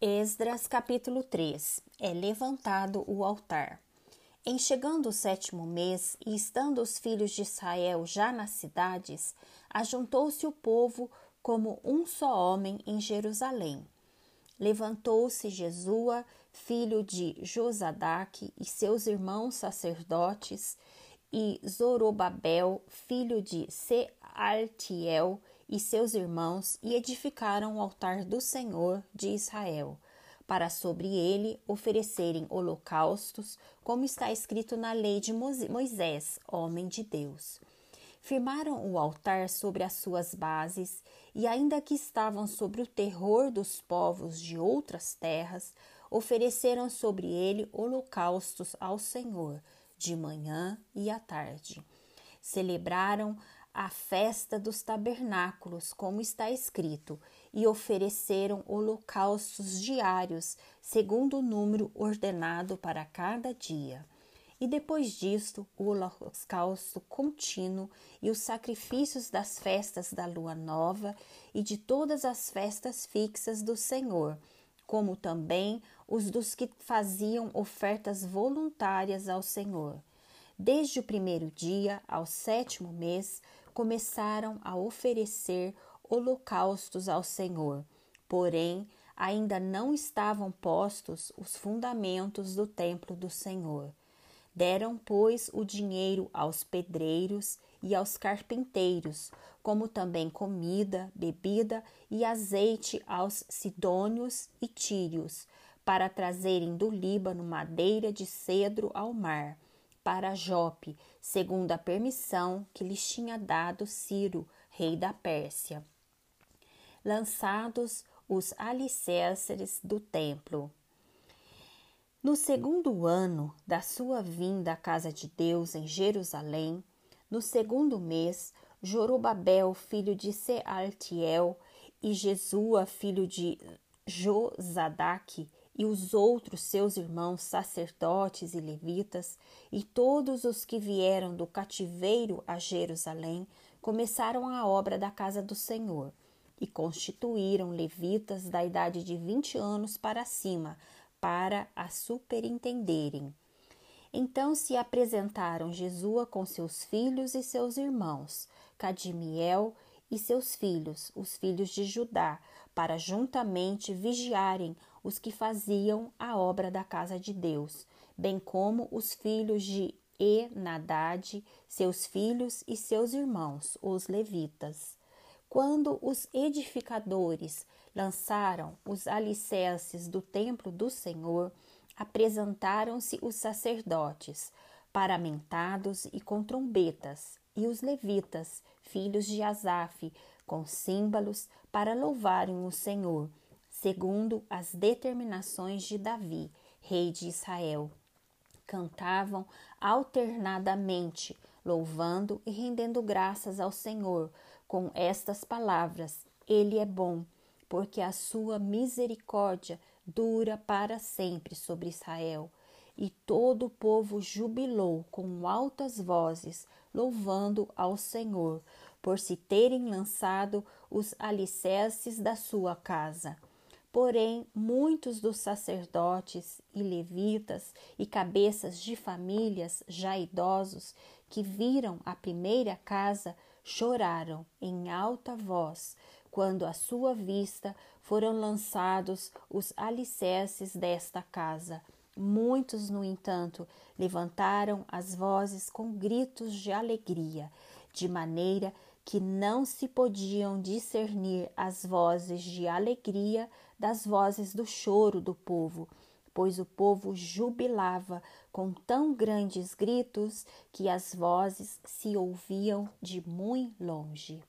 Esdras capítulo 3 É levantado o altar. Em chegando o sétimo mês, e estando os filhos de Israel já nas cidades, ajuntou-se o povo como um só homem em Jerusalém. Levantou-se Jesua, filho de Josadaque, e seus irmãos sacerdotes, e Zorobabel, filho de Sealtiel, e seus irmãos e edificaram o altar do Senhor de Israel, para sobre ele oferecerem holocaustos, como está escrito na lei de Moisés, homem de Deus. Firmaram o altar sobre as suas bases, e ainda que estavam sobre o terror dos povos de outras terras, ofereceram sobre ele holocaustos ao Senhor, de manhã e à tarde. Celebraram a festa dos tabernáculos, como está escrito, e ofereceram holocaustos diários, segundo o número ordenado para cada dia. E depois disto, o holocausto contínuo e os sacrifícios das festas da lua nova e de todas as festas fixas do Senhor, como também os dos que faziam ofertas voluntárias ao Senhor. Desde o primeiro dia ao sétimo mês, começaram a oferecer holocaustos ao Senhor, porém ainda não estavam postos os fundamentos do templo do Senhor. Deram, pois, o dinheiro aos pedreiros e aos carpinteiros, como também comida, bebida e azeite aos sidônios e tírios, para trazerem do Líbano madeira de cedro ao mar para Jope, segundo a permissão que lhes tinha dado Ciro, rei da Pérsia. Lançados os alicerces do templo. No segundo ano da sua vinda à casa de Deus em Jerusalém, no segundo mês, Jorobabel, filho de Sealtiel, e Jesua, filho de Josadaque, e os outros seus irmãos sacerdotes e levitas, e todos os que vieram do cativeiro a Jerusalém, começaram a obra da casa do Senhor, e constituíram levitas da idade de vinte anos para cima, para a superintenderem. Então se apresentaram Jesua com seus filhos e seus irmãos, Cadimiel e seus filhos, os filhos de Judá, para juntamente vigiarem os que faziam a obra da casa de Deus, bem como os filhos de Enadade, seus filhos e seus irmãos, os levitas. Quando os edificadores lançaram os alicerces do templo do Senhor, apresentaram-se os sacerdotes, paramentados e com trombetas, e os levitas, filhos de Asaf, com símbolos, para louvarem o Senhor segundo as determinações de Davi, rei de Israel. Cantavam alternadamente, louvando e rendendo graças ao Senhor, com estas palavras: Ele é bom, porque a sua misericórdia dura para sempre sobre Israel. E todo o povo jubilou com altas vozes, louvando ao Senhor, por se terem lançado os alicerces da sua casa. Porém, muitos dos sacerdotes e levitas e cabeças de famílias já idosos que viram a primeira casa choraram em alta voz quando à sua vista foram lançados os alicerces desta casa. Muitos, no entanto, levantaram as vozes com gritos de alegria, de maneira que não se podiam discernir as vozes de alegria das vozes do choro do povo, pois o povo jubilava com tão grandes gritos que as vozes se ouviam de muito longe.